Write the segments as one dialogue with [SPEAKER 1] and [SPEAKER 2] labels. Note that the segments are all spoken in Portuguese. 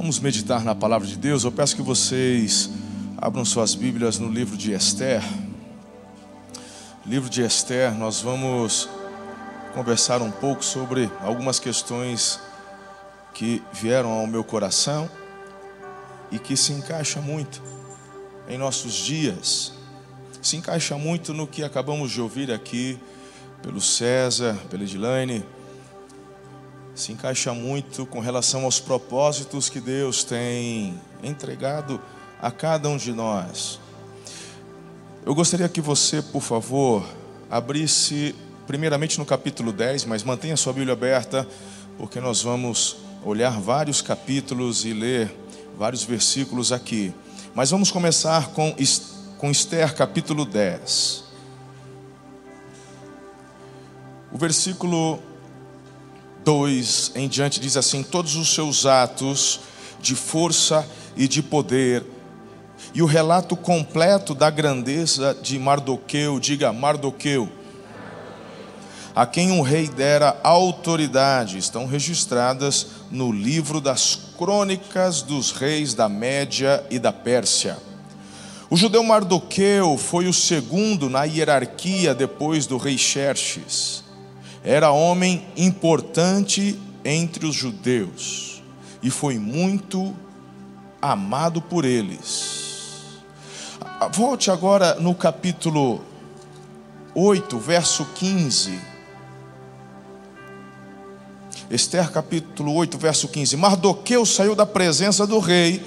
[SPEAKER 1] Vamos meditar na palavra de Deus. Eu peço que vocês abram suas Bíblias no livro de Esther. Livro de Esther, nós vamos conversar um pouco sobre algumas questões que vieram ao meu coração e que se encaixa muito em nossos dias. Se encaixa muito no que acabamos de ouvir aqui pelo César, pela Edilane se encaixa muito com relação aos propósitos que Deus tem entregado a cada um de nós. Eu gostaria que você, por favor, abrisse primeiramente no capítulo 10, mas mantenha sua Bíblia aberta, porque nós vamos olhar vários capítulos e ler vários versículos aqui. Mas vamos começar com, com Esther, capítulo 10. O versículo 2 em diante diz assim: Todos os seus atos de força e de poder, e o relato completo da grandeza de Mardoqueu, diga Mardoqueu, a quem o rei dera autoridade, estão registradas no livro das crônicas dos reis da Média e da Pérsia. O judeu Mardoqueu foi o segundo na hierarquia depois do rei Xerxes era homem importante entre os judeus e foi muito amado por eles. Volte agora no capítulo 8, verso 15. Esther capítulo 8, verso 15. Mardoqueu saiu da presença do rei,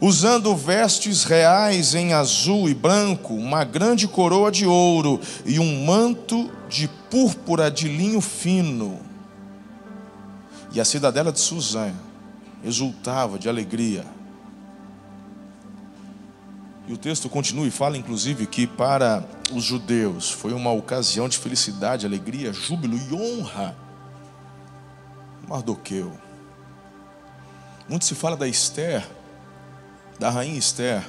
[SPEAKER 1] usando vestes reais em azul e branco, uma grande coroa de ouro e um manto de púrpura de linho fino. E a cidadela de Suzã exultava de alegria. E o texto continua e fala, inclusive, que para os judeus foi uma ocasião de felicidade, alegria, júbilo e honra. Mardoqueu. Muito se fala da Esther, da rainha Esther.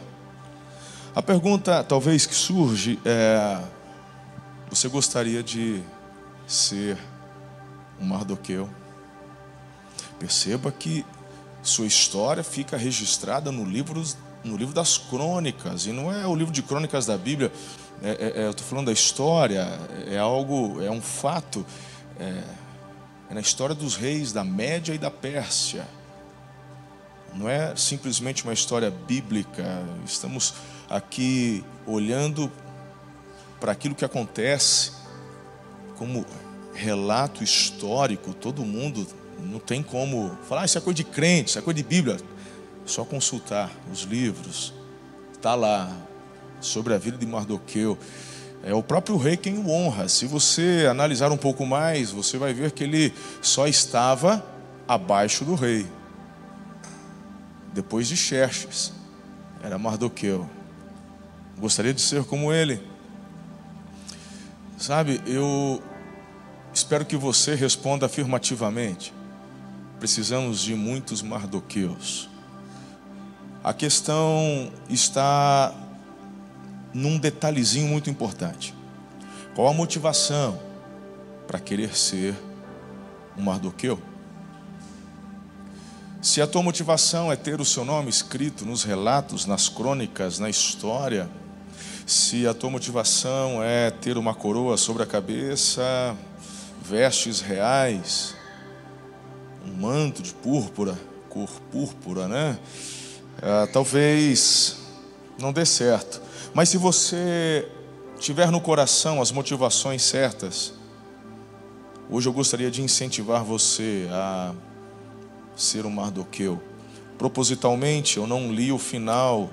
[SPEAKER 1] A pergunta, talvez, que surge é: você gostaria de ser um Mardoqueu? Perceba que sua história fica registrada no livro, no livro das crônicas, e não é o livro de crônicas da Bíblia, é, é, é eu estou falando da história, é algo, é um fato, é, é na história dos reis da Média e da Pérsia. Não é simplesmente uma história bíblica, estamos aqui olhando para aquilo que acontece como relato histórico, todo mundo não tem como falar, ah, isso é coisa de crente, isso é coisa de Bíblia. Só consultar os livros, está lá, sobre a vida de Mardoqueu. É o próprio rei quem o honra. Se você analisar um pouco mais, você vai ver que ele só estava abaixo do rei. Depois de Xerxes, era Mardoqueu. Gostaria de ser como ele. Sabe, eu espero que você responda afirmativamente. Precisamos de muitos Mardoqueus. A questão está num detalhezinho muito importante. Qual a motivação para querer ser um Mardoqueu? Se a tua motivação é ter o seu nome escrito nos relatos, nas crônicas, na história, se a tua motivação é ter uma coroa sobre a cabeça, vestes reais, um manto de púrpura, cor púrpura, né? Ah, talvez não dê certo. Mas se você tiver no coração as motivações certas, hoje eu gostaria de incentivar você a ser um Mardoqueu. Propositalmente, eu não li o final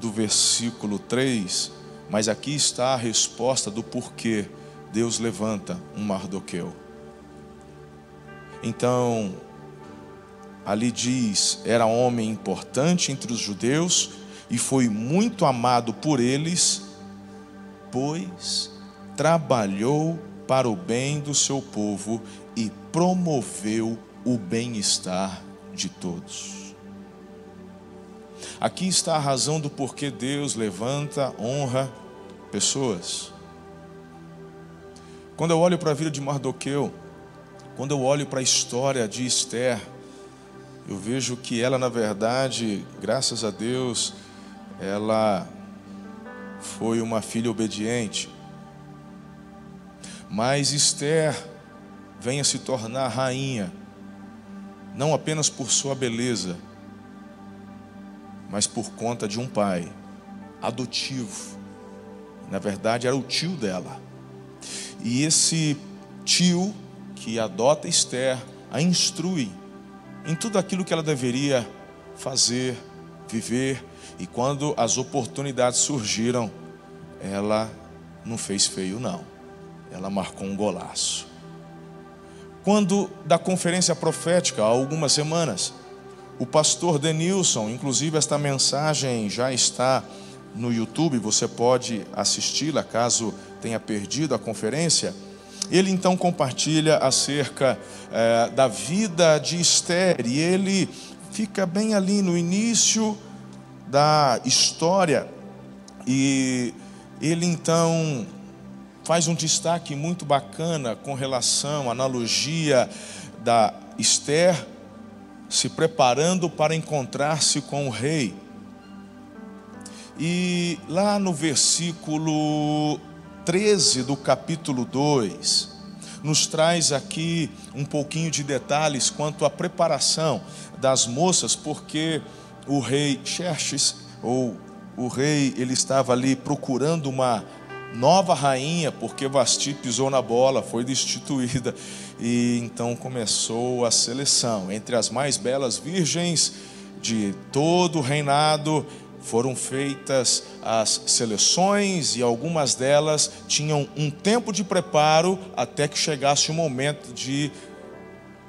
[SPEAKER 1] do versículo 3, mas aqui está a resposta do porquê Deus levanta um Mardoqueu. Então, ali diz: era homem importante entre os judeus e foi muito amado por eles, pois trabalhou para o bem do seu povo e promoveu o bem-estar de todos. Aqui está a razão do porquê Deus levanta, honra pessoas. Quando eu olho para a vida de Mardoqueu, quando eu olho para a história de Esther, eu vejo que ela, na verdade, graças a Deus, ela foi uma filha obediente. Mas Esther venha se tornar rainha, não apenas por sua beleza, mas por conta de um pai adotivo. Na verdade, era o tio dela. E esse tio que adota Esther a instrui em tudo aquilo que ela deveria fazer, viver, e quando as oportunidades surgiram, ela não fez feio, não. Ela marcou um golaço. Quando da conferência profética, há algumas semanas, o pastor Denilson, inclusive esta mensagem já está no YouTube, você pode assisti-la caso tenha perdido a conferência. Ele então compartilha acerca é, da vida de Esther e ele fica bem ali no início da história e ele então faz um destaque muito bacana com relação à analogia da Esther se preparando para encontrar-se com o rei. E lá no versículo 13 do capítulo 2, nos traz aqui um pouquinho de detalhes quanto à preparação das moças, porque o rei Xerxes, ou o rei, ele estava ali procurando uma nova rainha, porque Vasti pisou na bola, foi destituída. E então começou a seleção. Entre as mais belas virgens de todo o reinado, foram feitas as seleções e algumas delas tinham um tempo de preparo até que chegasse o momento de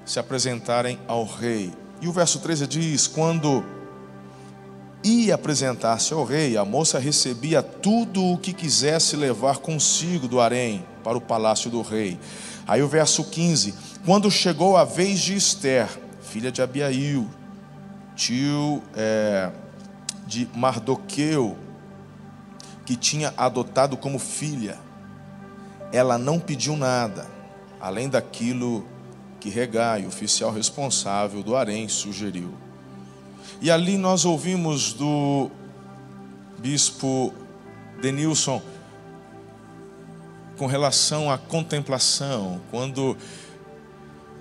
[SPEAKER 1] se apresentarem ao rei. E o verso 13 diz: Quando ia apresentar-se ao rei, a moça recebia tudo o que quisesse levar consigo do harém para o palácio do rei. Aí o verso 15: Quando chegou a vez de Esther, filha de Abiail, tio é, de Mardoqueu, que tinha adotado como filha, ela não pediu nada, além daquilo que Regai, oficial responsável do harém, sugeriu. E ali nós ouvimos do bispo Denilson com relação à contemplação, quando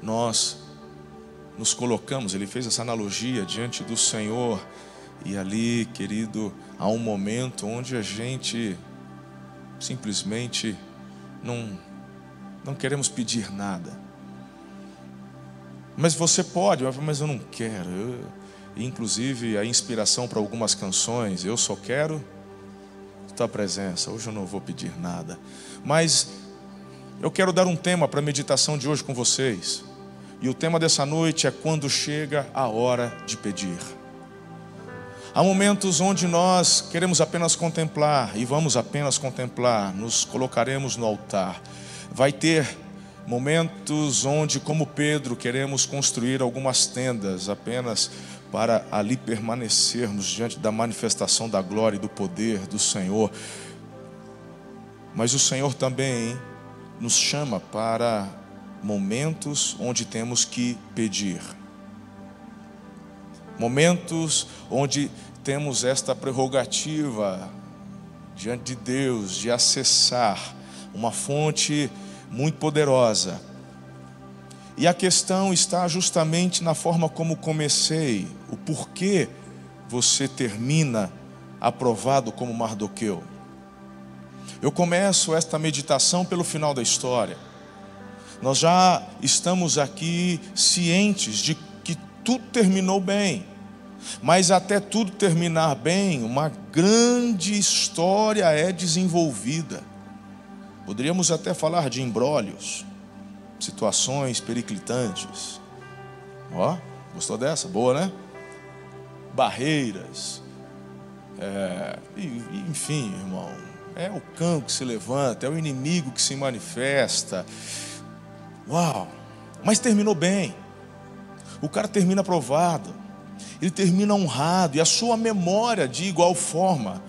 [SPEAKER 1] nós nos colocamos, ele fez essa analogia diante do Senhor, e ali, querido, há um momento onde a gente simplesmente não, não queremos pedir nada. Mas você pode, mas eu não quero. Eu, inclusive a inspiração para algumas canções. Eu só quero tua presença. Hoje eu não vou pedir nada, mas eu quero dar um tema para a meditação de hoje com vocês. E o tema dessa noite é quando chega a hora de pedir. Há momentos onde nós queremos apenas contemplar e vamos apenas contemplar, nos colocaremos no altar. Vai ter momentos onde, como Pedro, queremos construir algumas tendas apenas para ali permanecermos diante da manifestação da glória e do poder do Senhor. Mas o Senhor também nos chama para momentos onde temos que pedir. Momentos onde temos esta prerrogativa diante de Deus de acessar uma fonte muito poderosa e a questão está justamente na forma como comecei, o porquê você termina aprovado como Mardoqueu. Eu começo esta meditação pelo final da história. Nós já estamos aqui cientes de que tudo terminou bem. Mas até tudo terminar bem, uma grande história é desenvolvida. Poderíamos até falar de embrólios situações periclitantes. Ó, gostou dessa? Boa, né? Barreiras. É, enfim, irmão, é o cão que se levanta, é o inimigo que se manifesta. Uau! Mas terminou bem. O cara termina aprovado. Ele termina honrado. E a sua memória, de igual forma,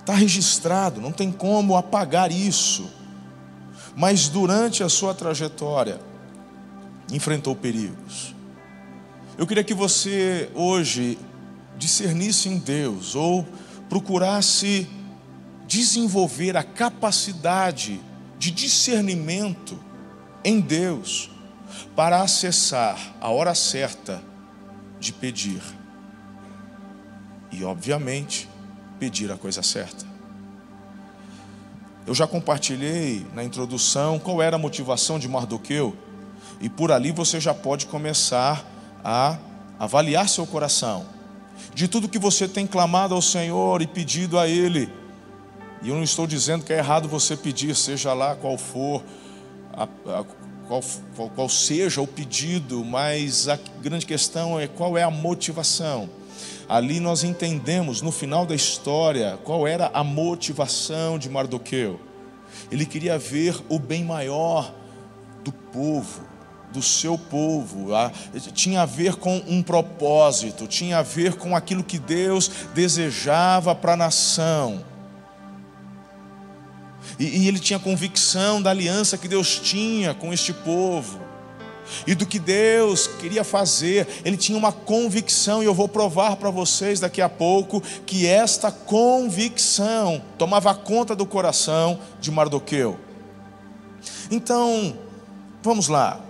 [SPEAKER 1] está registrado. Não tem como apagar isso mas durante a sua trajetória enfrentou perigos. Eu queria que você hoje discernisse em Deus ou procurasse desenvolver a capacidade de discernimento em Deus para acessar a hora certa de pedir. E, obviamente, pedir a coisa certa. Eu já compartilhei na introdução qual era a motivação de Mardoqueu, e por ali você já pode começar a avaliar seu coração. De tudo que você tem clamado ao Senhor e pedido a Ele, e eu não estou dizendo que é errado você pedir, seja lá qual for, a, a, qual, qual, qual seja o pedido, mas a grande questão é qual é a motivação. Ali nós entendemos no final da história qual era a motivação de Mardoqueu. Ele queria ver o bem maior do povo, do seu povo, tinha a ver com um propósito, tinha a ver com aquilo que Deus desejava para a nação. E, e ele tinha convicção da aliança que Deus tinha com este povo e do que Deus queria fazer. Ele tinha uma convicção, e eu vou provar para vocês daqui a pouco que esta convicção tomava conta do coração de Mardoqueu. Então, vamos lá.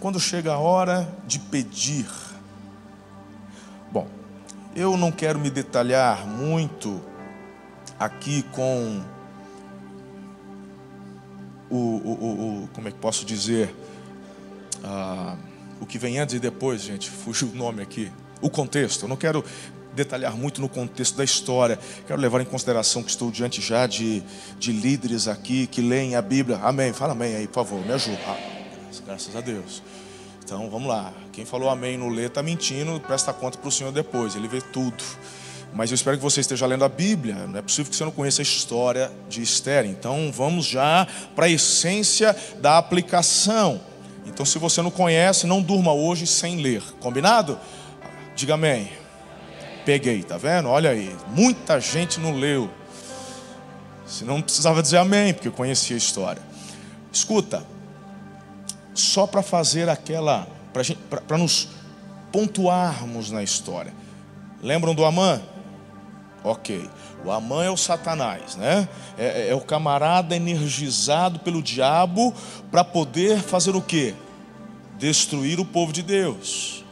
[SPEAKER 1] Quando chega a hora de pedir. Bom, eu não quero me detalhar muito aqui com o, o, o, como é que posso dizer, ah, o que vem antes e depois, gente, fugiu o nome aqui, o contexto. Eu não quero detalhar muito no contexto da história. Quero levar em consideração que estou diante já de, de líderes aqui que leem a Bíblia. Amém. Fala amém aí, por favor, me ajuda. Ah, graças a Deus. Então vamos lá. Quem falou amém no ler está mentindo, presta conta para o Senhor depois, ele vê tudo. Mas eu espero que você esteja lendo a Bíblia. Não é possível que você não conheça a história de Esther. Então vamos já para a essência da aplicação. Então, se você não conhece, não durma hoje sem ler. Combinado? Diga amém. Peguei, tá vendo? Olha aí. Muita gente não leu. Se não precisava dizer amém, porque eu conhecia a história. Escuta, só para fazer aquela, para nos pontuarmos na história. Lembram do Amã? Ok. O Amã é o Satanás, né? É, é, é o camarada energizado pelo diabo para poder fazer o quê? Destruir o povo de Deus.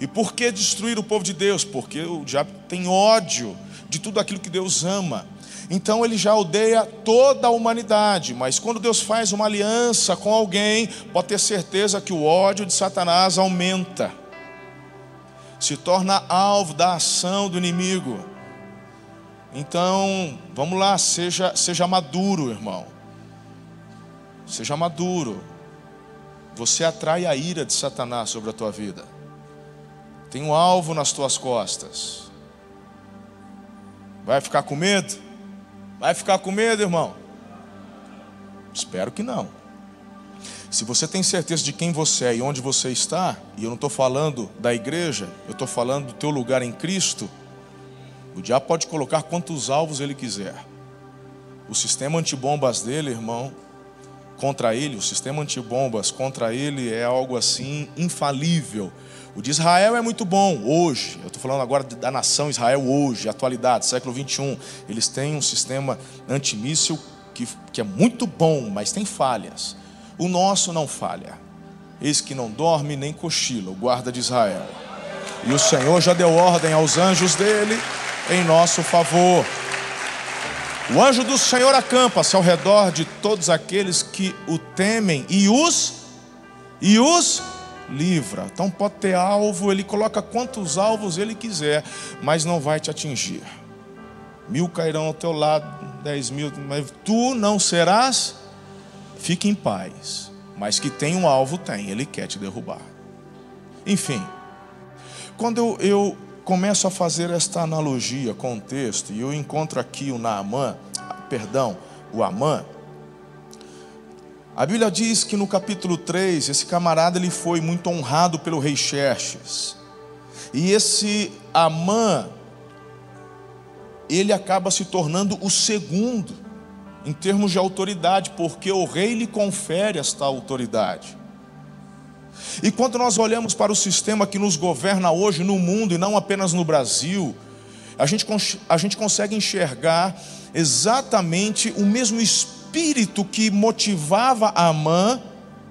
[SPEAKER 1] E por que destruir o povo de Deus? Porque o diabo tem ódio de tudo aquilo que Deus ama. Então ele já odeia toda a humanidade, mas quando Deus faz uma aliança com alguém, pode ter certeza que o ódio de Satanás aumenta, se torna alvo da ação do inimigo. Então, vamos lá, seja, seja maduro, irmão. Seja maduro. Você atrai a ira de Satanás sobre a tua vida. Tem um alvo nas tuas costas. Vai ficar com medo? Vai ficar com medo, irmão? Espero que não. Se você tem certeza de quem você é e onde você está, e eu não estou falando da igreja, eu estou falando do teu lugar em Cristo, o diabo pode colocar quantos alvos ele quiser. O sistema antibombas dele, irmão, contra ele, o sistema antibombas contra ele é algo assim infalível. O de Israel é muito bom hoje. Eu estou falando agora da nação Israel hoje, atualidade, século 21. Eles têm um sistema antimíssil que, que é muito bom, mas tem falhas. O nosso não falha. Eis que não dorme nem cochila, o guarda de Israel. E o Senhor já deu ordem aos anjos dele em nosso favor. O anjo do Senhor acampa-se ao redor de todos aqueles que o temem e os e os livra. Então pode ter alvo, ele coloca quantos alvos ele quiser, mas não vai te atingir. Mil cairão ao teu lado, dez mil, mas tu não serás. Fique em paz. Mas que tem um alvo, tem, ele quer te derrubar. Enfim, quando eu, eu começo a fazer esta analogia com o texto, e eu encontro aqui o Naamã, perdão, o Amã. A Bíblia diz que no capítulo 3, esse camarada ele foi muito honrado pelo rei Xerxes. E esse Amã, ele acaba se tornando o segundo em termos de autoridade, porque o rei lhe confere esta autoridade. E quando nós olhamos para o sistema que nos governa hoje no mundo e não apenas no Brasil, a gente, a gente consegue enxergar exatamente o mesmo espírito que motivava a Amã,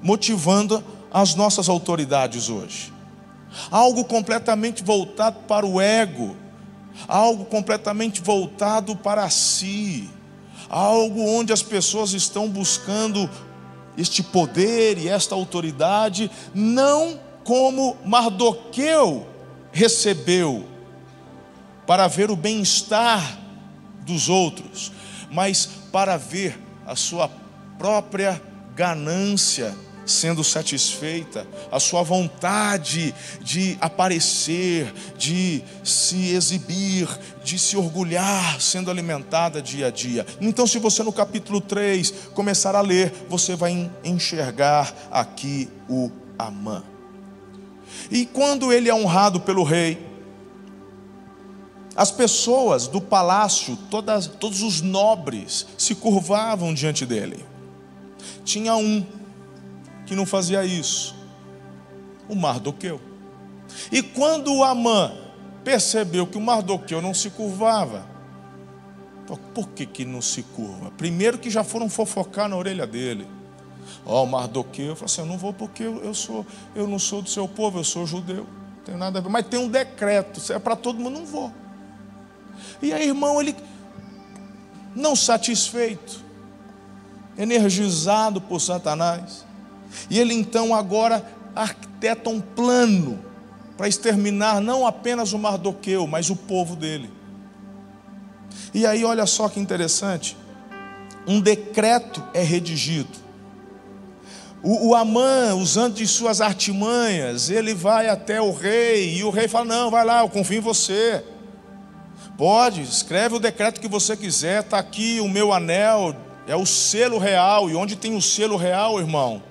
[SPEAKER 1] motivando as nossas autoridades hoje. Algo completamente voltado para o ego, algo completamente voltado para si, algo onde as pessoas estão buscando este poder e esta autoridade, não como Mardoqueu recebeu, para ver o bem-estar dos outros, mas para ver a sua própria ganância sendo satisfeita, a sua vontade de aparecer, de se exibir, de se orgulhar, sendo alimentada dia a dia. Então, se você no capítulo 3 começar a ler, você vai enxergar aqui o Amã. E quando ele é honrado pelo rei, as pessoas do palácio, todas, todos os nobres, se curvavam diante dele. Tinha um que não fazia isso? O Mardoqueu. E quando o Amã percebeu que o Mardoqueu não se curvava, por que, que não se curva? Primeiro que já foram fofocar na orelha dele. Ó, oh, Mardoqueu falou assim: Eu não vou porque eu, sou, eu não sou do seu povo, eu sou judeu. Não tenho nada a ver. Mas tem um decreto, é para todo mundo, não vou. E aí, irmão, ele não satisfeito, energizado por Satanás, e ele então agora arquiteta um plano para exterminar não apenas o Mardoqueu, mas o povo dele. E aí, olha só que interessante: um decreto é redigido. O, o Amã, usando de suas artimanhas, ele vai até o rei, e o rei fala: Não, vai lá, eu confio em você. Pode, escreve o decreto que você quiser, está aqui o meu anel, é o selo real, e onde tem o selo real, irmão,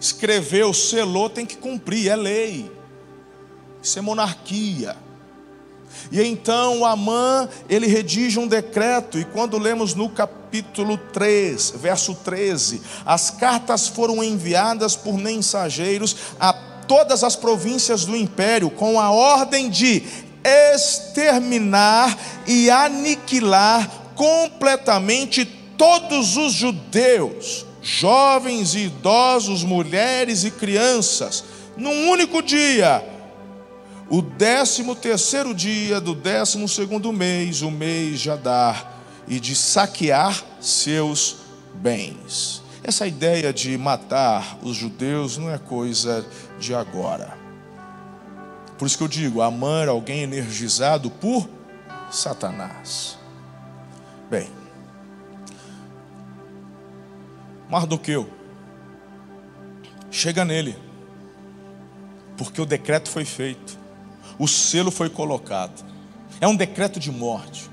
[SPEAKER 1] escreveu, selou, tem que cumprir, é lei. Isso é monarquia. E então Amã, ele redige um decreto, e quando lemos no capítulo 3, verso 13, as cartas foram enviadas por mensageiros a todas as províncias do império, com a ordem de exterminar e aniquilar completamente todos os judeus jovens e idosos, mulheres e crianças, num único dia, o décimo terceiro dia do décimo segundo mês, o mês de Adar, e de saquear seus bens. Essa ideia de matar os judeus não é coisa de agora. Por isso que eu digo, amar alguém energizado por Satanás. Bem, Mardoqueu, chega nele, porque o decreto foi feito, o selo foi colocado, é um decreto de morte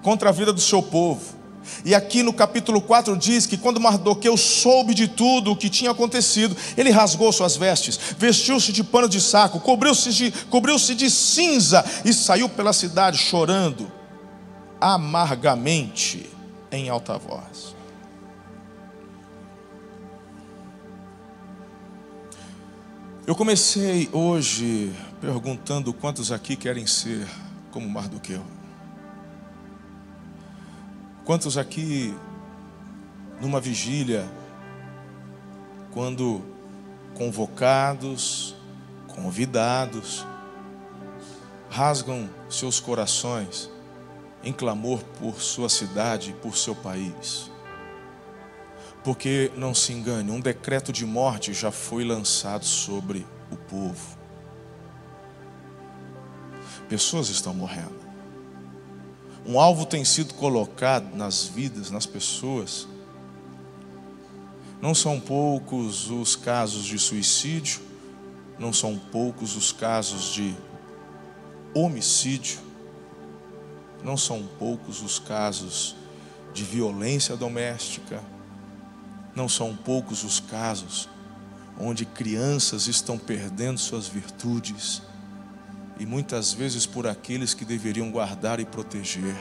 [SPEAKER 1] contra a vida do seu povo. E aqui no capítulo 4 diz que quando Mardoqueu soube de tudo o que tinha acontecido, ele rasgou suas vestes, vestiu-se de pano de saco, cobriu-se de, cobriu de cinza e saiu pela cidade chorando amargamente em alta voz. Eu comecei hoje perguntando quantos aqui querem ser como Mardoqueu. Quantos aqui, numa vigília, quando convocados, convidados, rasgam seus corações em clamor por sua cidade, por seu país? Porque não se engane, um decreto de morte já foi lançado sobre o povo. Pessoas estão morrendo. Um alvo tem sido colocado nas vidas, nas pessoas. Não são poucos os casos de suicídio, não são poucos os casos de homicídio, não são poucos os casos de violência doméstica, não são poucos os casos onde crianças estão perdendo suas virtudes e muitas vezes por aqueles que deveriam guardar e proteger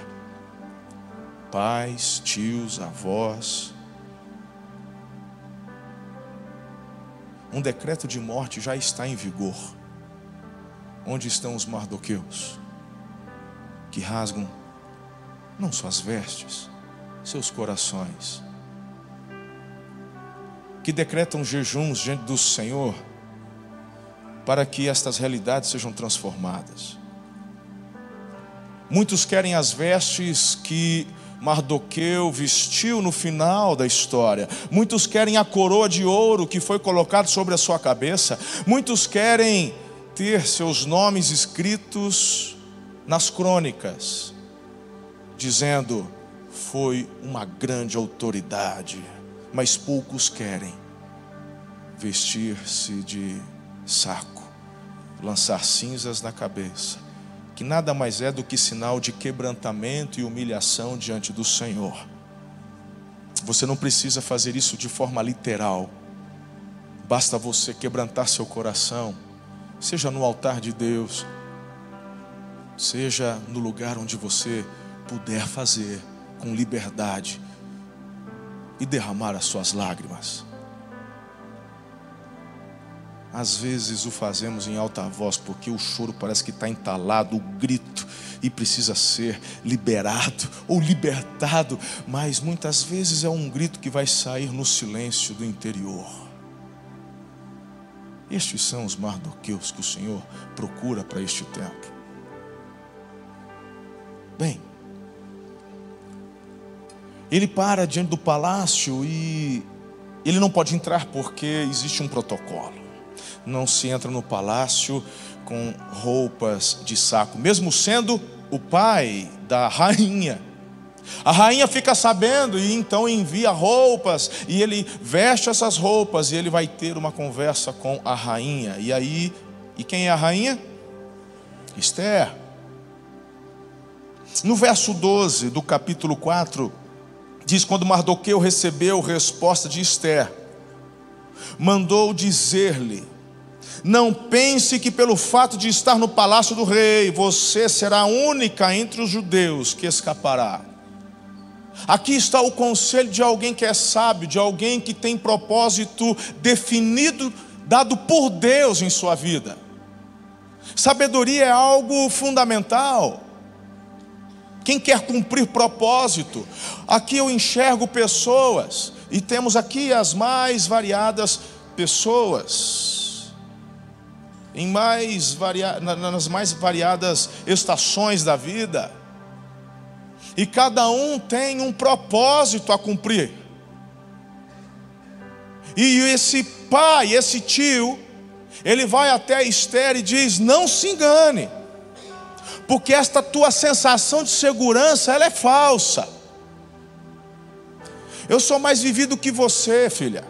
[SPEAKER 1] pais, tios, avós. um decreto de morte já está em vigor. Onde estão os mardoqueus? Que rasgam não suas vestes, seus corações. Que decretam jejuns diante do Senhor para que estas realidades sejam transformadas. Muitos querem as vestes que Mardoqueu vestiu no final da história. Muitos querem a coroa de ouro que foi colocada sobre a sua cabeça. Muitos querem ter seus nomes escritos nas crônicas, dizendo: foi uma grande autoridade. Mas poucos querem vestir-se de saco, lançar cinzas na cabeça que nada mais é do que sinal de quebrantamento e humilhação diante do Senhor. Você não precisa fazer isso de forma literal, basta você quebrantar seu coração, seja no altar de Deus, seja no lugar onde você puder fazer com liberdade e derramar as suas lágrimas. Às vezes o fazemos em alta voz, porque o choro parece que está entalado, o grito, e precisa ser liberado ou libertado, mas muitas vezes é um grito que vai sair no silêncio do interior. Estes são os mardoqueus que o Senhor procura para este tempo. Bem, ele para diante do palácio e ele não pode entrar porque existe um protocolo não se entra no palácio com roupas de saco, mesmo sendo o pai da rainha. A rainha fica sabendo e então envia roupas e ele veste essas roupas e ele vai ter uma conversa com a rainha. E aí, e quem é a rainha? Esther. No verso 12 do capítulo 4, diz: Quando Mardoqueu recebeu resposta de Esther, mandou dizer-lhe: não pense que pelo fato de estar no palácio do rei, você será a única entre os judeus que escapará. Aqui está o conselho de alguém que é sábio, de alguém que tem propósito definido, dado por Deus em sua vida. Sabedoria é algo fundamental. Quem quer cumprir propósito, aqui eu enxergo pessoas, e temos aqui as mais variadas pessoas em mais varia... nas mais variadas estações da vida. E cada um tem um propósito a cumprir. E esse pai, esse tio, ele vai até Esther e diz: Não se engane, porque esta tua sensação de segurança ela é falsa. Eu sou mais vivido que você, filha.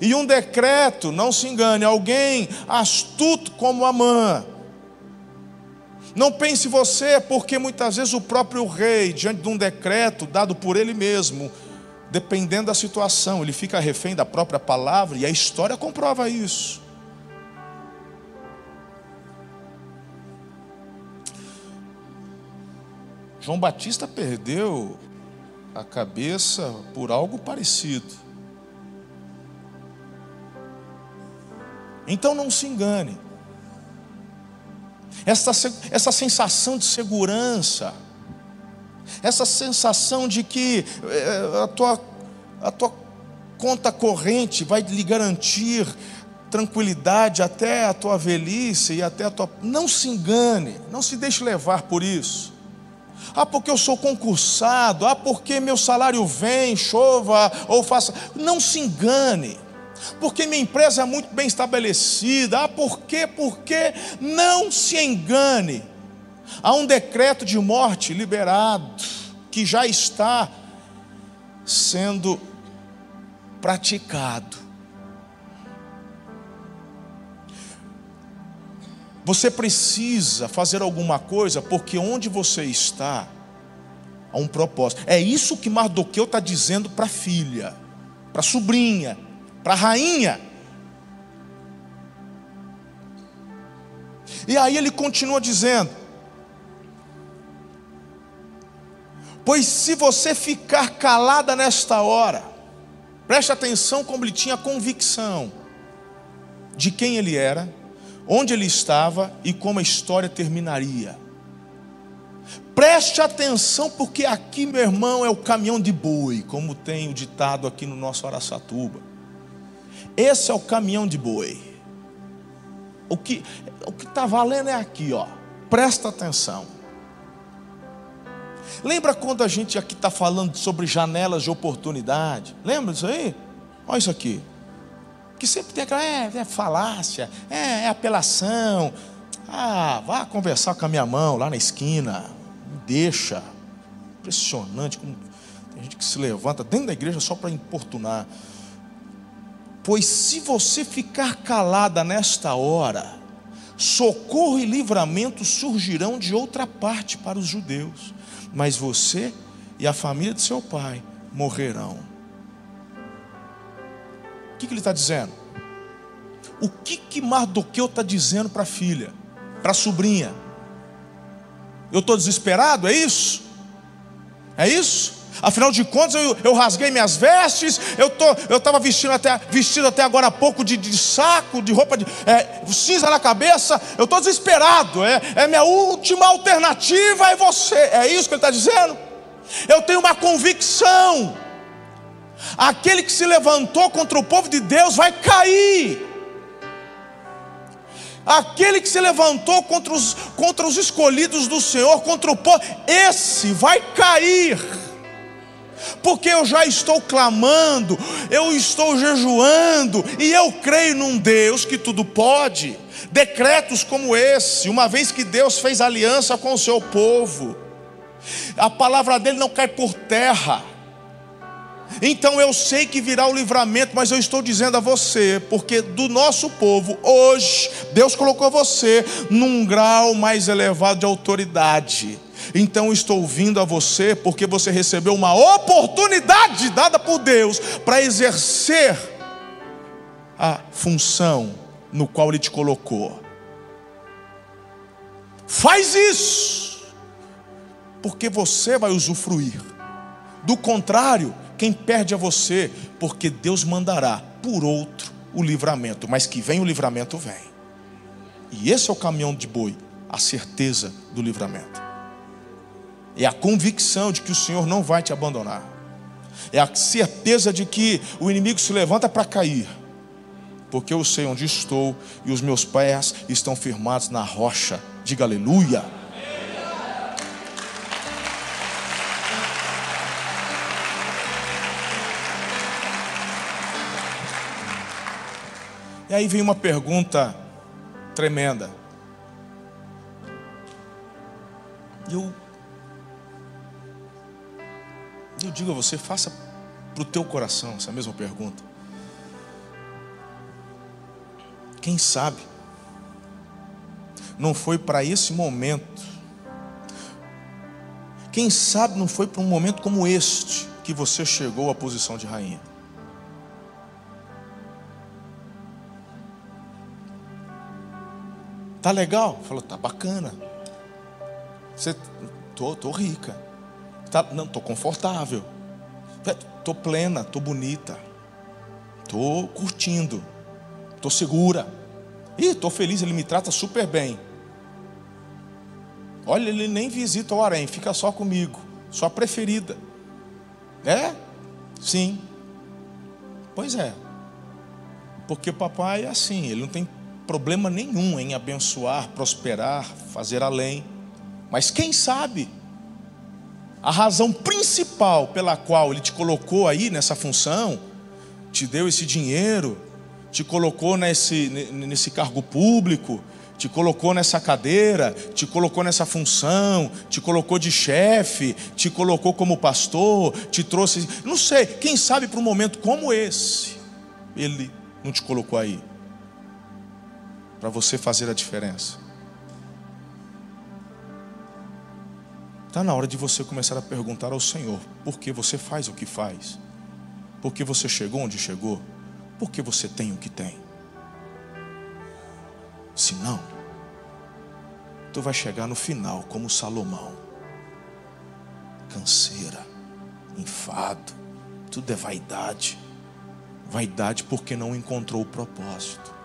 [SPEAKER 1] E um decreto, não se engane, alguém astuto como Amã. Não pense você, porque muitas vezes o próprio rei, diante de um decreto dado por ele mesmo, dependendo da situação, ele fica refém da própria palavra, e a história comprova isso. João Batista perdeu a cabeça por algo parecido. Então não se engane. Essa, essa sensação de segurança, essa sensação de que eh, a tua, a tua conta corrente vai lhe garantir tranquilidade até a tua velhice e até a tua. Não se engane, não se deixe levar por isso. Ah, porque eu sou concursado, ah, porque meu salário vem, chova ou faça. Não se engane porque minha empresa é muito bem estabelecida. Ah, por quê? Porque não se engane. Há um decreto de morte liberado que já está sendo praticado. Você precisa fazer alguma coisa, porque onde você está, há um propósito. É isso que Mardoqueu está dizendo para a filha, para a sobrinha para a rainha. E aí ele continua dizendo: Pois se você ficar calada nesta hora, preste atenção como ele tinha convicção. de quem ele era, onde ele estava e como a história terminaria. Preste atenção, porque aqui, meu irmão, é o caminhão de boi, como tem o ditado aqui no nosso Araçatuba. Esse é o caminhão de boi. O que o que está valendo é aqui, ó. Presta atenção. Lembra quando a gente aqui está falando sobre janelas de oportunidade? Lembra disso aí? Olha isso aqui. Que sempre tem aquela, é, é falácia, é, é apelação. Ah, vá conversar com a minha mão lá na esquina. Me deixa. Impressionante como tem gente que se levanta dentro da igreja só para importunar. Pois se você ficar calada nesta hora, socorro e livramento surgirão de outra parte para os judeus, mas você e a família de seu pai morrerão. O que, que ele está dizendo? O que, que Mardoqueu está dizendo para a filha, para a sobrinha? Eu estou desesperado, é isso? É isso? Afinal de contas, eu, eu rasguei minhas vestes, eu tô, estava vestindo até, vestido até agora há pouco de, de saco, de roupa de é, cinza na cabeça, eu estou desesperado, é, é minha última alternativa, é você. É isso que ele está dizendo? Eu tenho uma convicção Aquele que se levantou contra o povo de Deus vai cair. Aquele que se levantou contra os, contra os escolhidos do Senhor, contra o povo, esse vai cair. Porque eu já estou clamando, eu estou jejuando, e eu creio num Deus que tudo pode. Decretos como esse, uma vez que Deus fez aliança com o seu povo, a palavra dele não cai por terra então eu sei que virá o livramento, mas eu estou dizendo a você, porque do nosso povo, hoje, Deus colocou você num grau mais elevado de autoridade. Então estou vindo a você porque você recebeu uma oportunidade dada por Deus para exercer a função no qual Ele te colocou. Faz isso, porque você vai usufruir. Do contrário, quem perde é você, porque Deus mandará por outro o livramento, mas que vem o livramento, vem. E esse é o caminhão de boi, a certeza do livramento. É a convicção de que o Senhor não vai te abandonar. É a certeza de que o inimigo se levanta para cair. Porque eu sei onde estou e os meus pés estão firmados na rocha. Diga aleluia. E aí vem uma pergunta tremenda. Eu, eu digo a você, faça para o teu coração essa mesma pergunta. Quem sabe não foi para esse momento, quem sabe não foi para um momento como este que você chegou à posição de rainha. Tá legal? Falou, tá bacana. Você, tô, tô rica. Tá, não, tô confortável. Tô plena, tô bonita. Tô curtindo. Tô segura. Ih, tô feliz, ele me trata super bem. Olha, ele nem visita o harém, fica só comigo. Sua preferida. É? Sim. Pois é. Porque papai é assim, ele não tem problema nenhum em abençoar, prosperar, fazer além. Mas quem sabe a razão principal pela qual ele te colocou aí nessa função, te deu esse dinheiro, te colocou nesse, nesse cargo público, te colocou nessa cadeira, te colocou nessa função, te colocou de chefe, te colocou como pastor, te trouxe. Não sei, quem sabe para um momento como esse, ele não te colocou aí para você fazer a diferença. Está na hora de você começar a perguntar ao Senhor: por que você faz o que faz? Por que você chegou onde chegou? Por que você tem o que tem? Se não, tu vai chegar no final como Salomão canseira, enfado, tudo é vaidade. Vaidade porque não encontrou o propósito.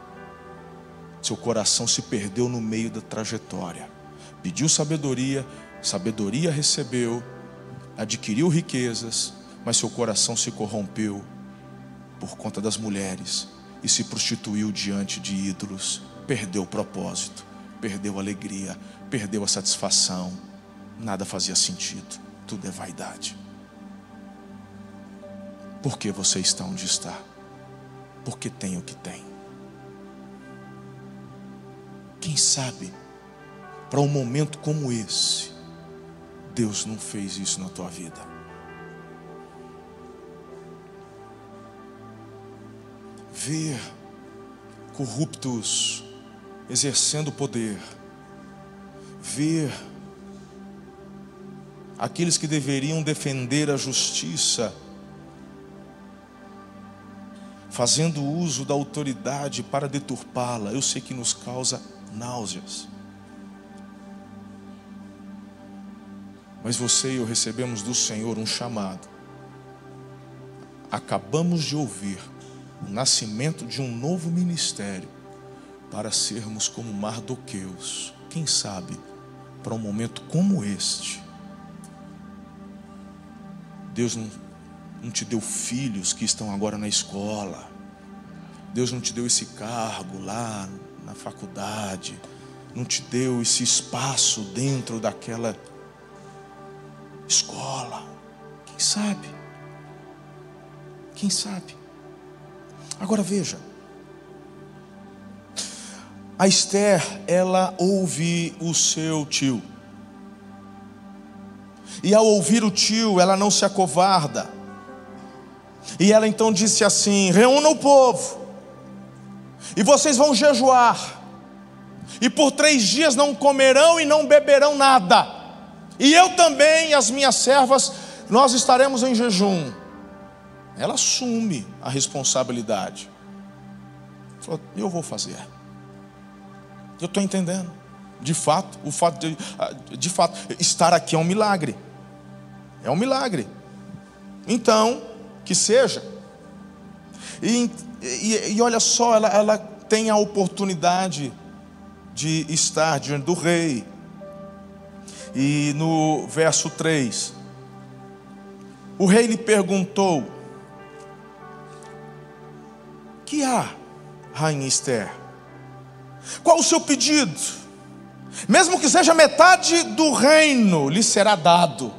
[SPEAKER 1] Seu coração se perdeu no meio da trajetória. Pediu sabedoria, sabedoria recebeu, adquiriu riquezas, mas seu coração se corrompeu por conta das mulheres e se prostituiu diante de ídolos. Perdeu o propósito, perdeu a alegria, perdeu a satisfação. Nada fazia sentido, tudo é vaidade. Por que você está onde está? Porque tem o que tem. Quem sabe, para um momento como esse, Deus não fez isso na tua vida. Ver corruptos exercendo poder, ver aqueles que deveriam defender a justiça fazendo uso da autoridade para deturpá-la, eu sei que nos causa náuseas. Mas você e eu recebemos do Senhor um chamado. Acabamos de ouvir o nascimento de um novo ministério para sermos como Mardoqueus. Quem sabe, para um momento como este, Deus não não te deu filhos que estão agora na escola. Deus não te deu esse cargo lá na faculdade. Não te deu esse espaço dentro daquela escola. Quem sabe? Quem sabe? Agora veja. A Esther, ela ouve o seu tio. E ao ouvir o tio, ela não se acovarda e ela então disse assim: Reúna o povo, e vocês vão jejuar, e por três dias não comerão e não beberão nada, e eu também e as minhas servas, nós estaremos em jejum. Ela assume a responsabilidade. Falou, eu vou fazer. Eu estou entendendo. De fato, o fato de, de fato, estar aqui é um milagre. É um milagre. Então, que seja. E, e, e olha só, ela, ela tem a oportunidade de estar diante do rei. E no verso 3, o rei lhe perguntou: Que há, rainha Esther? Qual o seu pedido? Mesmo que seja metade do reino, lhe será dado.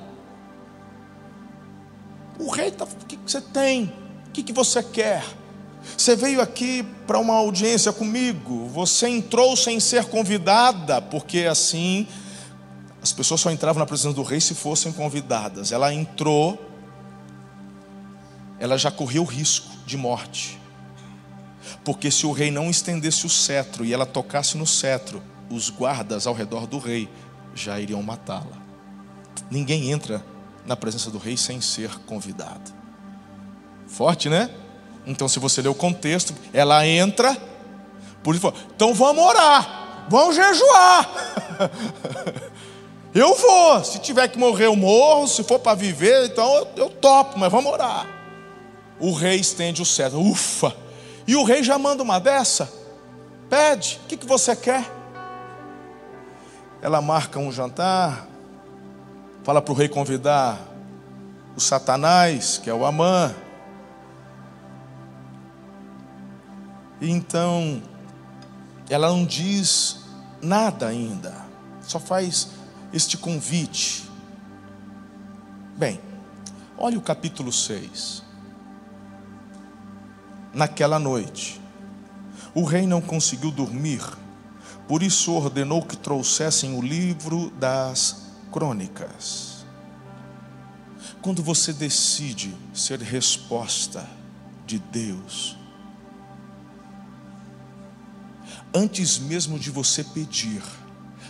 [SPEAKER 1] O rei está, o que você tem? O que você quer? Você veio aqui para uma audiência comigo, você entrou sem ser convidada, porque assim as pessoas só entravam na presença do rei se fossem convidadas. Ela entrou, ela já correu risco de morte. Porque se o rei não estendesse o cetro e ela tocasse no cetro, os guardas ao redor do rei já iriam matá-la. Ninguém entra na presença do rei sem ser convidado. Forte, né? Então, se você ler o contexto, ela entra, por isso, então vamos orar, vamos jejuar. eu vou, se tiver que morrer, eu morro, se for para viver, então eu, eu topo, mas vamos orar. O rei estende o cetro, ufa, e o rei já manda uma dessa, pede, o que, que você quer? Ela marca um jantar, Fala para o rei convidar o Satanás, que é o Amã. Então, ela não diz nada ainda, só faz este convite. Bem, olha o capítulo 6. Naquela noite, o rei não conseguiu dormir, por isso ordenou que trouxessem o livro das crônicas. Quando você decide ser resposta de Deus, antes mesmo de você pedir,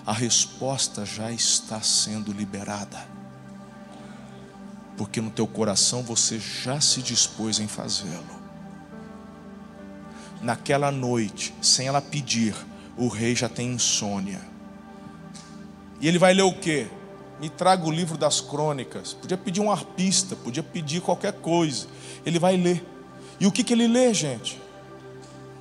[SPEAKER 1] a resposta já está sendo liberada. Porque no teu coração você já se dispôs em fazê-lo. Naquela noite, sem ela pedir, o rei já tem insônia. E ele vai ler o que? me traga o livro das crônicas. Podia pedir um arpista, podia pedir qualquer coisa. Ele vai ler. E o que, que ele lê, gente?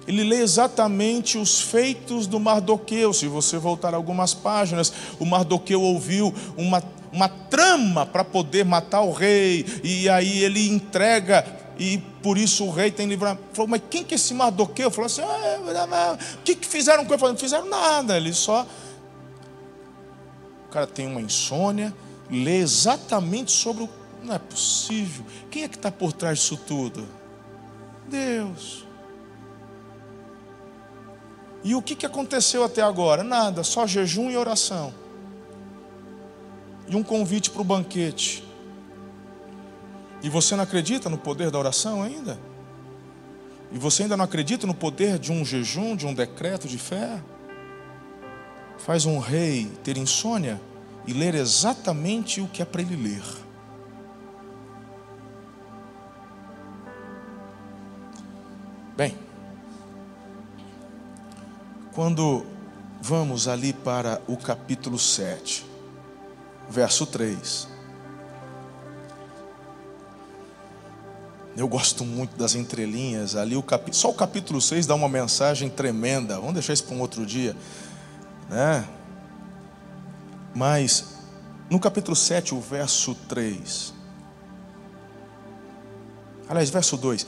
[SPEAKER 1] Ele lê exatamente os feitos do Mardoqueu. Se você voltar algumas páginas, o Mardoqueu ouviu uma, uma trama para poder matar o rei, e aí ele entrega, e por isso o rei tem livramento. Falou, mas quem que é esse Mardoqueu? Falou assim: ah, o que, que fizeram com ele? Falou, não fizeram nada, ele só. O cara tem uma insônia, lê exatamente sobre o. Não é possível. Quem é que está por trás disso tudo? Deus. E o que, que aconteceu até agora? Nada, só jejum e oração. E um convite para o banquete. E você não acredita no poder da oração ainda? E você ainda não acredita no poder de um jejum, de um decreto de fé? Faz um rei ter insônia e ler exatamente o que é para ele ler. Bem, quando vamos ali para o capítulo 7, verso 3. Eu gosto muito das entrelinhas ali, o cap... só o capítulo 6 dá uma mensagem tremenda. Vamos deixar isso para um outro dia, né? Mas no capítulo 7, o verso 3. Aliás, verso 2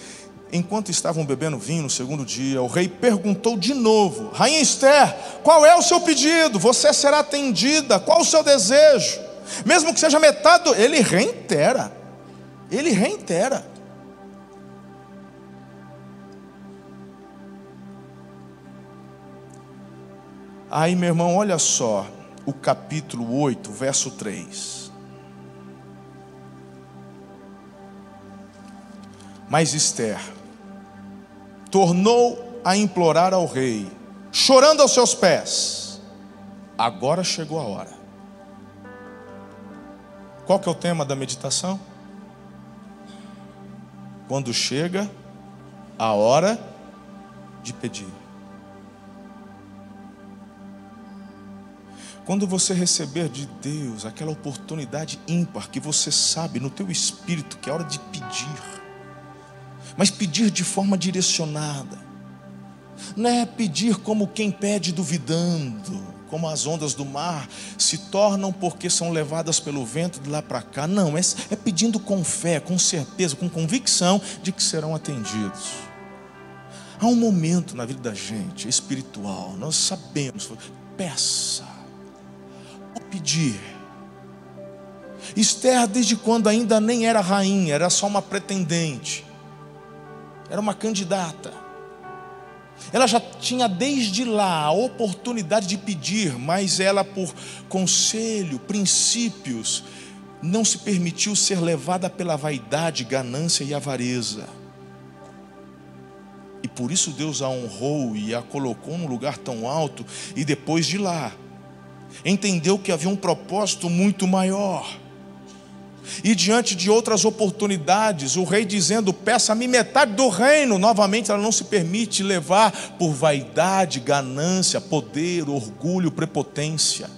[SPEAKER 1] enquanto estavam bebendo vinho no segundo dia, o rei perguntou de novo: Rainha Esther, qual é o seu pedido? Você será atendida? Qual o seu desejo? Mesmo que seja metade, ele reitera. Ele reitera. Aí, meu irmão, olha só, o capítulo 8, verso 3. Mas Esther tornou a implorar ao rei, chorando aos seus pés. Agora chegou a hora. Qual que é o tema da meditação? Quando chega a hora de pedir. Quando você receber de Deus aquela oportunidade ímpar que você sabe no teu espírito que é hora de pedir mas pedir de forma direcionada. Não é pedir como quem pede duvidando, como as ondas do mar se tornam porque são levadas pelo vento de lá para cá. Não, é, é pedindo com fé, com certeza, com convicção de que serão atendidos. Há um momento na vida da gente espiritual, nós sabemos, peça, pedir. Esther, desde quando ainda nem era rainha, era só uma pretendente era uma candidata. Ela já tinha desde lá a oportunidade de pedir, mas ela, por conselho, princípios, não se permitiu ser levada pela vaidade, ganância e avareza. E por isso Deus a honrou e a colocou num lugar tão alto, e depois de lá, entendeu que havia um propósito muito maior e diante de outras oportunidades, o rei dizendo: Peça-me metade do reino. Novamente, ela não se permite levar por vaidade, ganância, poder, orgulho, prepotência.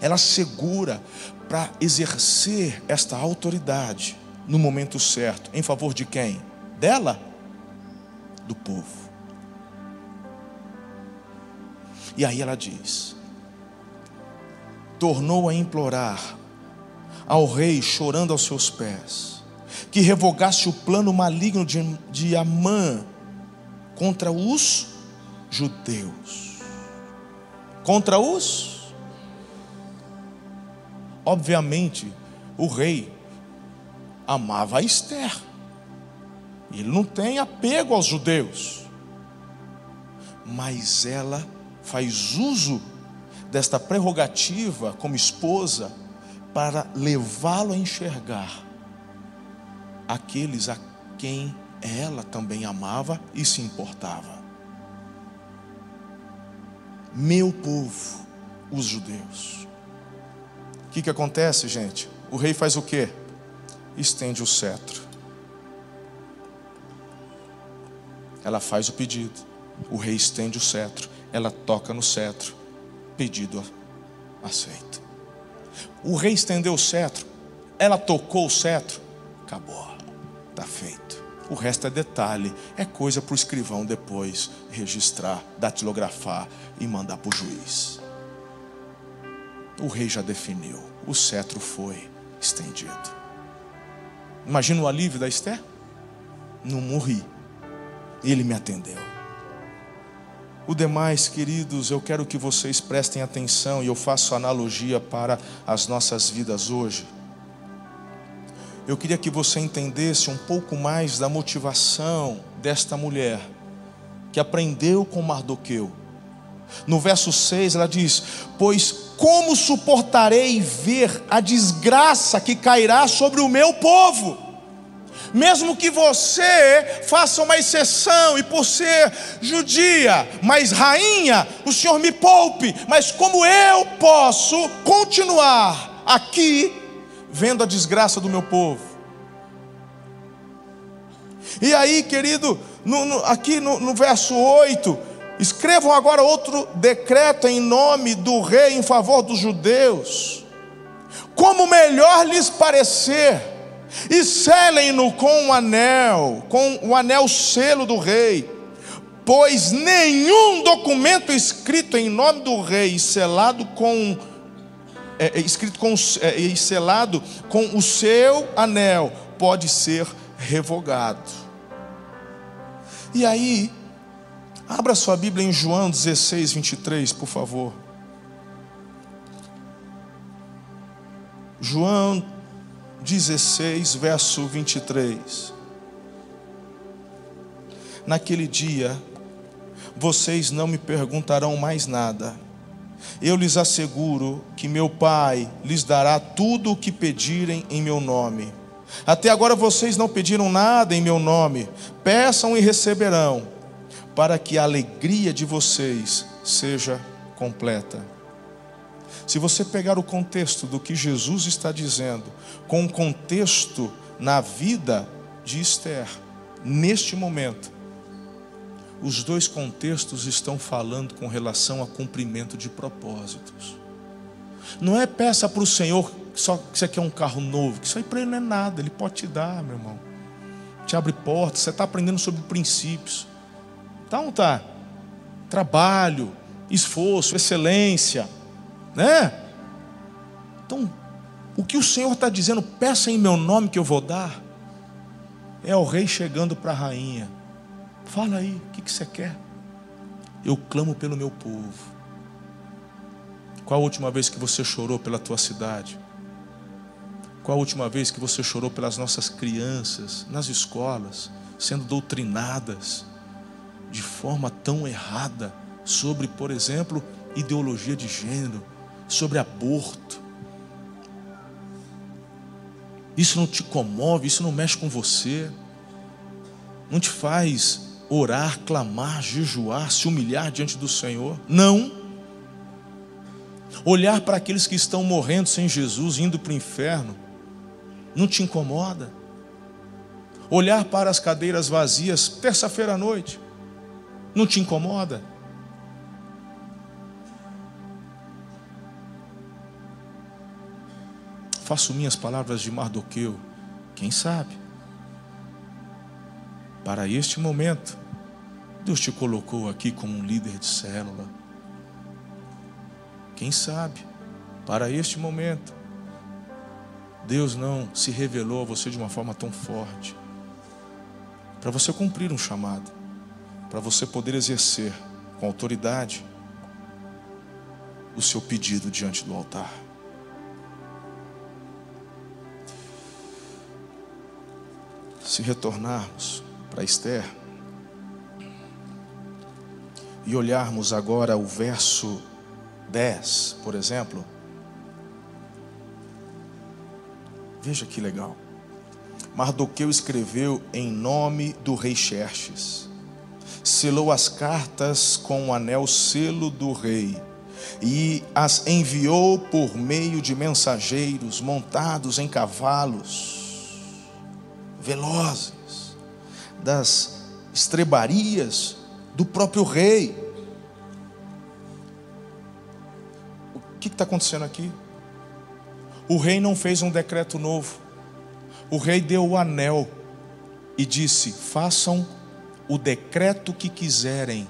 [SPEAKER 1] Ela segura para exercer esta autoridade no momento certo. Em favor de quem? Dela? Do povo. E aí ela diz: tornou a implorar ao rei, chorando aos seus pés, que revogasse o plano maligno de, de Amã contra os judeus. Contra os. Obviamente, o rei amava a Esther. Ele não tem apego aos judeus. Mas ela faz uso desta prerrogativa como esposa para levá-lo a enxergar aqueles a quem ela também amava e se importava. Meu povo, os judeus. O que, que acontece, gente? O rei faz o quê? Estende o cetro. Ela faz o pedido. O rei estende o cetro. Ela toca no cetro. Pedido aceito. O rei estendeu o cetro, ela tocou o cetro, acabou, está feito. O resto é detalhe, é coisa para o escrivão depois registrar, datilografar e mandar para o juiz. O rei já definiu, o cetro foi estendido. Imagina o alívio da Esther? Não morri, ele me atendeu. O demais, queridos, eu quero que vocês prestem atenção e eu faço analogia para as nossas vidas hoje. Eu queria que você entendesse um pouco mais da motivação desta mulher que aprendeu com Mardoqueu. No verso 6 ela diz: Pois como suportarei ver a desgraça que cairá sobre o meu povo? Mesmo que você faça uma exceção e por ser judia, mas rainha, o Senhor me poupe, mas como eu posso continuar aqui vendo a desgraça do meu povo? E aí, querido, no, no, aqui no, no verso 8, escrevam agora outro decreto em nome do rei em favor dos judeus, como melhor lhes parecer e selem-no com um anel, com o anel selo do rei, pois nenhum documento escrito em nome do rei selado com é, é escrito com é, e selado com o seu anel pode ser revogado. E aí, abra sua Bíblia em João 16, 23, por favor. João 16, verso 23. Naquele dia, vocês não me perguntarão mais nada. Eu lhes asseguro que meu Pai lhes dará tudo o que pedirem em meu nome. Até agora vocês não pediram nada em meu nome. Peçam e receberão, para que a alegria de vocês seja completa. Se você pegar o contexto do que Jesus está dizendo, com o contexto na vida de Esther, neste momento, os dois contextos estão falando com relação a cumprimento de propósitos. Não é peça para o Senhor só que você quer um carro novo, que isso aí para ele não é nada, ele pode te dar, meu irmão. Te abre portas, você está aprendendo sobre princípios. Então tá. Trabalho, esforço, excelência né? Então, o que o Senhor está dizendo, peça em meu nome que eu vou dar, é o rei chegando para a rainha. Fala aí, o que, que você quer? Eu clamo pelo meu povo. Qual a última vez que você chorou pela tua cidade? Qual a última vez que você chorou pelas nossas crianças nas escolas, sendo doutrinadas de forma tão errada sobre, por exemplo, ideologia de gênero? Sobre aborto. Isso não te comove, isso não mexe com você, não te faz orar, clamar, jejuar, se humilhar diante do Senhor? Não. Olhar para aqueles que estão morrendo sem Jesus, indo para o inferno, não te incomoda? Olhar para as cadeiras vazias, terça-feira à noite, não te incomoda? Faço minhas palavras de Mardoqueu, quem sabe? Para este momento, Deus te colocou aqui como um líder de célula. Quem sabe? Para este momento, Deus não se revelou a você de uma forma tão forte. Para você cumprir um chamado, para você poder exercer com autoridade o seu pedido diante do altar. Se retornarmos para Esther e olharmos agora o verso 10, por exemplo, veja que legal. Mardoqueu escreveu em nome do rei Xerxes, selou as cartas com o anel selo do rei e as enviou por meio de mensageiros montados em cavalos velozes, das estrebarias do próprio rei. O que está acontecendo aqui? O rei não fez um decreto novo, o rei deu o anel e disse: Façam o decreto que quiserem.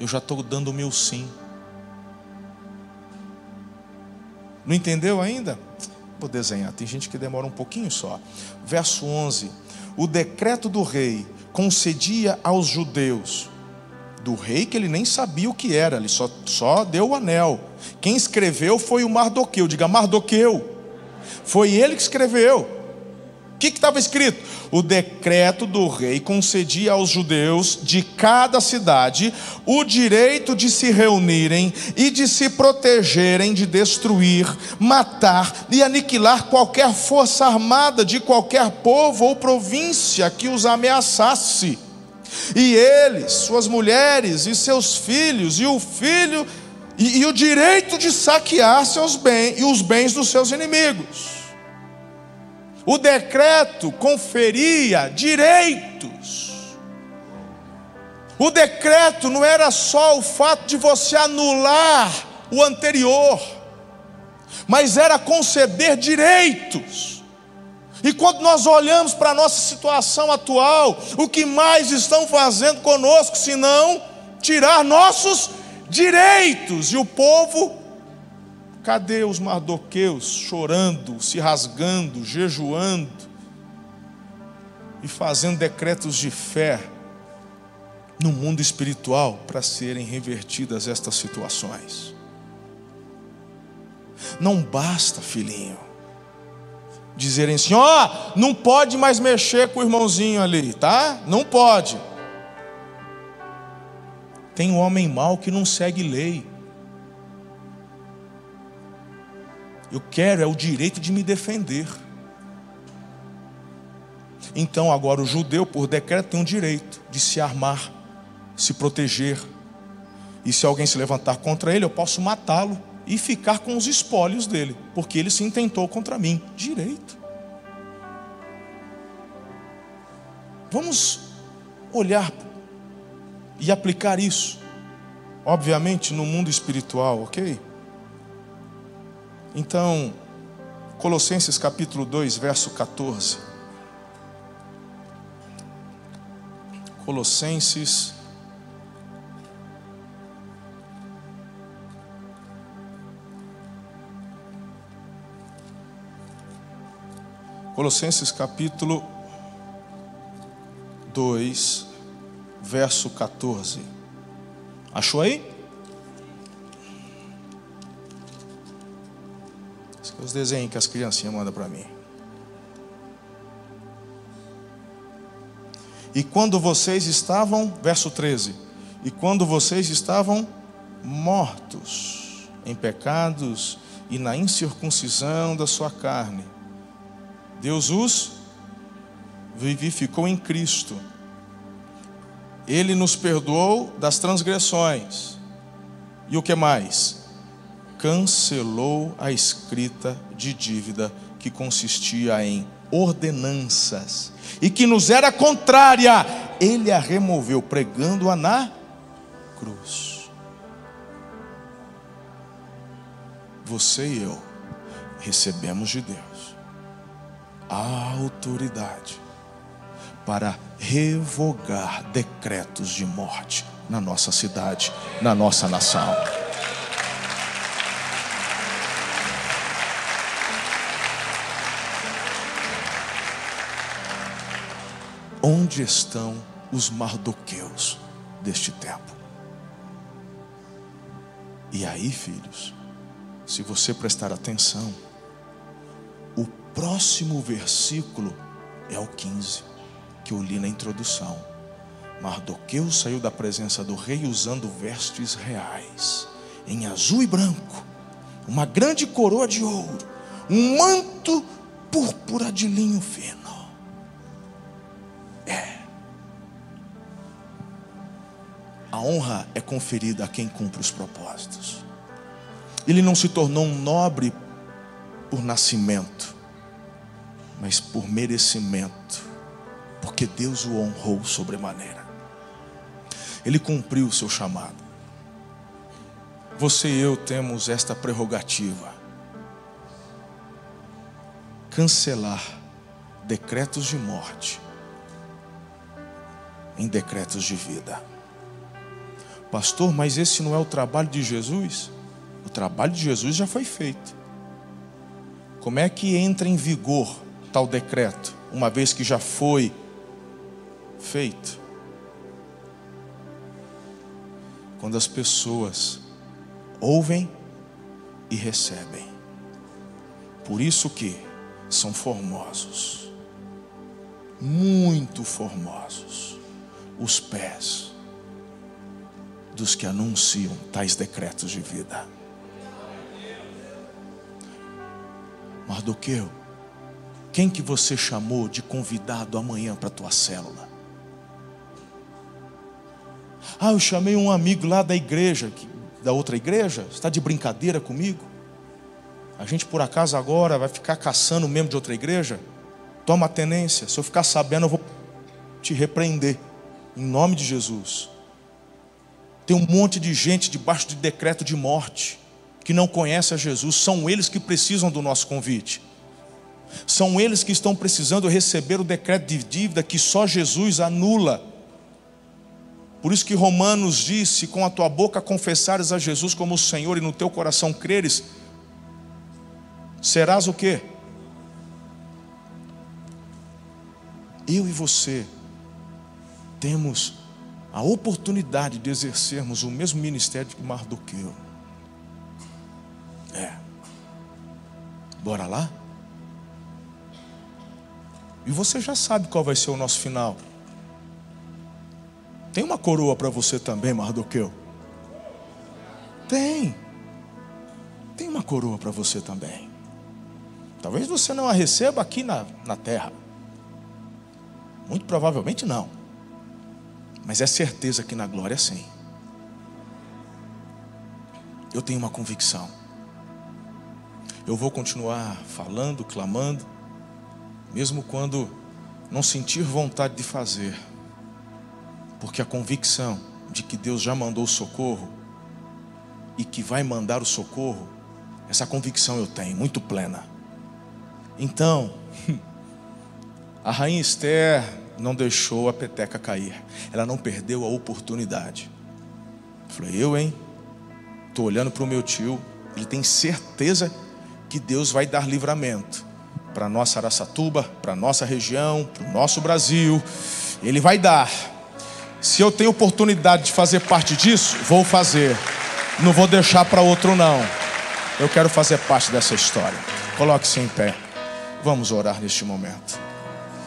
[SPEAKER 1] Eu já estou dando o meu sim. Não entendeu ainda? Vou desenhar, tem gente que demora um pouquinho só. Verso 11: O decreto do rei concedia aos judeus, do rei que ele nem sabia o que era, ele só, só deu o anel. Quem escreveu foi o Mardoqueu, diga Mardoqueu. Foi ele que escreveu. O que estava escrito? O decreto do rei concedia aos judeus de cada cidade o direito de se reunirem e de se protegerem de destruir, matar e aniquilar qualquer força armada de qualquer povo ou província que os ameaçasse. E eles, suas mulheres e seus filhos, e o filho, e, e o direito de saquear seus bens e os bens dos seus inimigos. O decreto conferia direitos. O decreto não era só o fato de você anular o anterior, mas era conceder direitos. E quando nós olhamos para a nossa situação atual, o que mais estão fazendo conosco senão tirar nossos direitos? E o povo Cadê os mardoqueus chorando, se rasgando, jejuando e fazendo decretos de fé no mundo espiritual para serem revertidas estas situações? Não basta, filhinho, dizerem assim: ó, oh, não pode mais mexer com o irmãozinho ali, tá? Não pode. Tem um homem mau que não segue lei. Eu quero é o direito de me defender. Então, agora, o judeu, por decreto, tem o direito de se armar, se proteger. E se alguém se levantar contra ele, eu posso matá-lo e ficar com os espólios dele, porque ele se intentou contra mim. Direito. Vamos olhar e aplicar isso, obviamente, no mundo espiritual, ok? Então, Colossenses capítulo 2, verso 14. Colossenses Colossenses capítulo 2, verso 14. Achou aí? Os desenhos que as criancinhas mandam para mim. E quando vocês estavam, verso 13, e quando vocês estavam mortos em pecados e na incircuncisão da sua carne, Deus os vivificou em Cristo. Ele nos perdoou das transgressões. E o que mais? Cancelou a escrita de dívida que consistia em ordenanças e que nos era contrária, ele a removeu, pregando-a na cruz. Você e eu recebemos de Deus a autoridade para revogar decretos de morte na nossa cidade, na nossa nação. Onde estão os mardoqueus deste tempo? E aí, filhos, se você prestar atenção, o próximo versículo é o 15, que eu li na introdução. Mardoqueu saiu da presença do rei usando vestes reais, em azul e branco, uma grande coroa de ouro, um manto púrpura de linho fino. A honra é conferida a quem cumpre os propósitos. Ele não se tornou um nobre por nascimento, mas por merecimento, porque Deus o honrou sobremaneira. Ele cumpriu o seu chamado. Você e eu temos esta prerrogativa: cancelar decretos de morte em decretos de vida. Pastor, mas esse não é o trabalho de Jesus? O trabalho de Jesus já foi feito. Como é que entra em vigor tal decreto, uma vez que já foi feito? Quando as pessoas ouvem e recebem. Por isso que são formosos, muito formosos, os pés dos que anunciam tais decretos de vida. Mardoqueu, quem que você chamou de convidado amanhã para a tua célula? Ah, eu chamei um amigo lá da igreja, da outra igreja, está de brincadeira comigo? A gente por acaso agora vai ficar caçando membro de outra igreja? Toma tenência, se eu ficar sabendo, eu vou te repreender, em nome de Jesus. Tem um monte de gente debaixo de decreto de morte que não conhece a Jesus, são eles que precisam do nosso convite. São eles que estão precisando receber o decreto de dívida que só Jesus anula. Por isso que Romanos disse: com a tua boca confessares a Jesus como o Senhor e no teu coração creres, serás o quê? Eu e você temos a oportunidade de exercermos o mesmo ministério que Mardoqueu. É. Bora lá? E você já sabe qual vai ser o nosso final. Tem uma coroa para você também, Mardoqueu. Tem. Tem uma coroa para você também. Talvez você não a receba aqui na, na terra. Muito provavelmente não. Mas é certeza que na glória sim. Eu tenho uma convicção eu vou continuar falando, clamando, mesmo quando não sentir vontade de fazer, porque a convicção de que Deus já mandou o socorro e que vai mandar o socorro, essa convicção eu tenho, muito plena. Então, a rainha Esther não deixou a peteca cair, ela não perdeu a oportunidade. falei, eu, hein? Estou olhando para o meu tio, ele tem certeza que Deus vai dar livramento para nossa Araçatuba, para nossa região, para o nosso Brasil. Ele vai dar. Se eu tenho oportunidade de fazer parte disso, vou fazer. Não vou deixar para outro não. Eu quero fazer parte dessa história. Coloque-se em pé. Vamos orar neste momento.